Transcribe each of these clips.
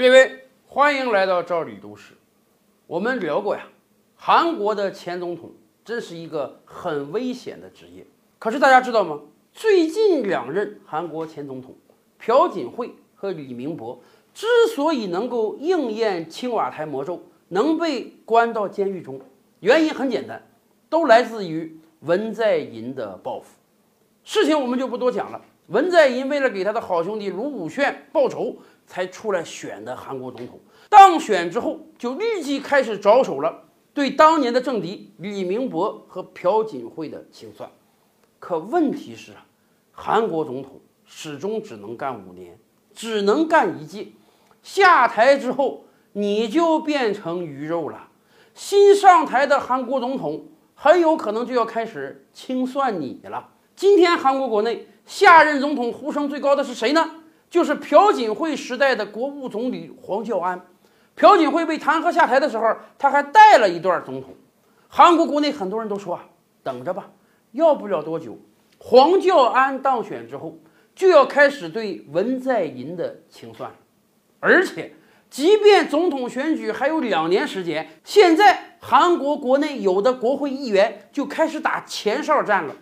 列位，欢迎来到赵李都市。我们聊过呀，韩国的前总统真是一个很危险的职业。可是大家知道吗？最近两任韩国前总统朴槿惠和李明博之所以能够应验青瓦台魔咒，能被关到监狱中，原因很简单，都来自于文在寅的报复。事情我们就不多讲了。文在寅为了给他的好兄弟卢武铉报仇，才出来选的韩国总统。当选之后，就立即开始着手了对当年的政敌李明博和朴槿惠的清算。可问题是啊，韩国总统始终只能干五年，只能干一届。下台之后，你就变成鱼肉了。新上台的韩国总统很有可能就要开始清算你了。今天韩国国内。下任总统呼声最高的是谁呢？就是朴槿惠时代的国务总理黄教安。朴槿惠被弹劾下台的时候，他还带了一段总统。韩国国内很多人都说啊，等着吧，要不了多久，黄教安当选之后，就要开始对文在寅的清算。而且，即便总统选举还有两年时间，现在韩国国内有的国会议员就开始打前哨战了。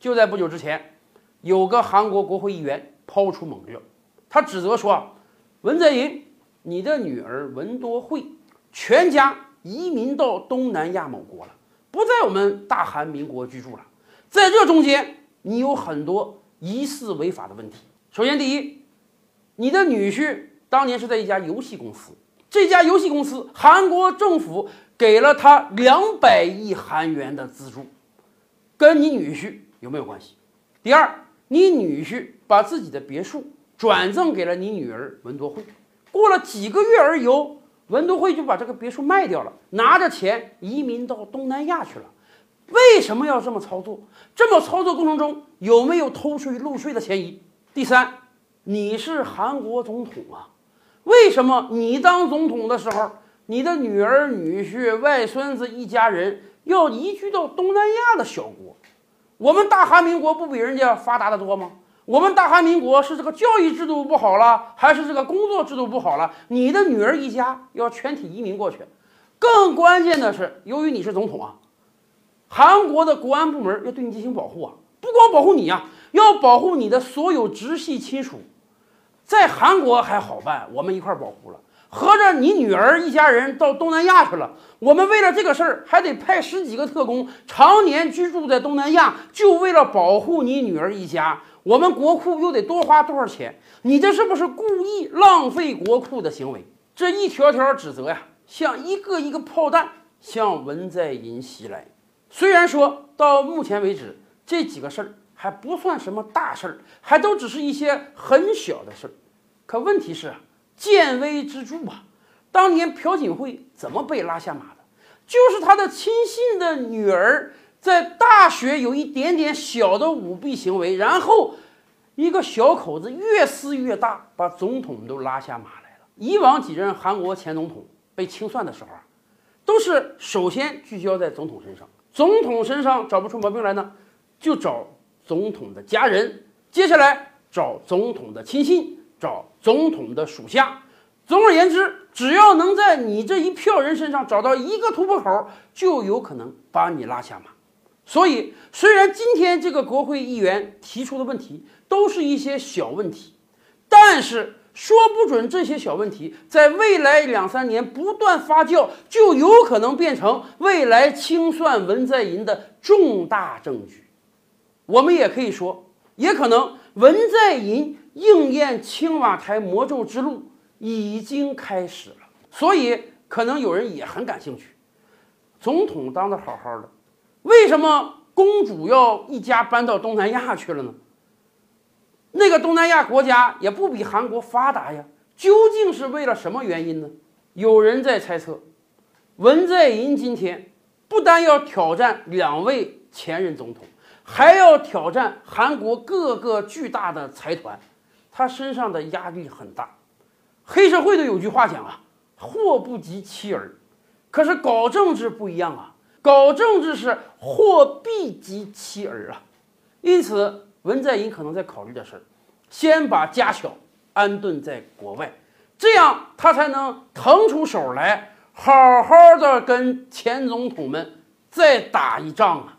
就在不久之前。有个韩国国会议员抛出猛料，他指责说：“文在寅，你的女儿文多惠全家移民到东南亚某国了，不在我们大韩民国居住了。在这中间，你有很多疑似违法的问题。首先，第一，你的女婿当年是在一家游戏公司，这家游戏公司韩国政府给了他两百亿韩元的资助，跟你女婿有没有关系？第二。”你女婿把自己的别墅转赠给了你女儿文多惠，过了几个月而已，文多惠就把这个别墅卖掉了，拿着钱移民到东南亚去了。为什么要这么操作？这么操作过程中有没有偷税漏税的嫌疑？第三，你是韩国总统啊，为什么你当总统的时候，你的女儿、女婿、外孙子一家人要移居到东南亚的小国？我们大韩民国不比人家发达的多吗？我们大韩民国是这个教育制度不好了，还是这个工作制度不好了？你的女儿一家要全体移民过去，更关键的是，由于你是总统啊，韩国的国安部门要对你进行保护啊，不光保护你呀，要保护你的所有直系亲属，在韩国还好办，我们一块保护了。合着你女儿一家人到东南亚去了，我们为了这个事儿还得派十几个特工常年居住在东南亚，就为了保护你女儿一家。我们国库又得多花多少钱？你这是不是故意浪费国库的行为？这一条条指责呀，像一个一个炮弹向文在寅袭来。虽然说到目前为止这几个事儿还不算什么大事儿，还都只是一些很小的事儿，可问题是啊。见微知著啊！当年朴槿惠怎么被拉下马的？就是他的亲信的女儿在大学有一点点小的舞弊行为，然后一个小口子越撕越大，把总统都拉下马来了。以往几任韩国前总统被清算的时候啊，都是首先聚焦在总统身上，总统身上找不出毛病来呢，就找总统的家人，接下来找总统的亲信。找总统的属下，总而言之，只要能在你这一票人身上找到一个突破口，就有可能把你拉下马。所以，虽然今天这个国会议员提出的问题都是一些小问题，但是说不准这些小问题在未来两三年不断发酵，就有可能变成未来清算文在寅的重大证据。我们也可以说，也可能文在寅。应验青瓦台魔咒之路已经开始了，所以可能有人也很感兴趣。总统当的好好的，为什么公主要一家搬到东南亚去了呢？那个东南亚国家也不比韩国发达呀，究竟是为了什么原因呢？有人在猜测，文在寅今天不单要挑战两位前任总统，还要挑战韩国各个巨大的财团。他身上的压力很大，黑社会都有句话讲啊，祸不及妻儿，可是搞政治不一样啊，搞政治是祸必及妻儿啊，因此文在寅可能在考虑的是，先把家小安顿在国外，这样他才能腾出手来，好好的跟前总统们再打一仗啊。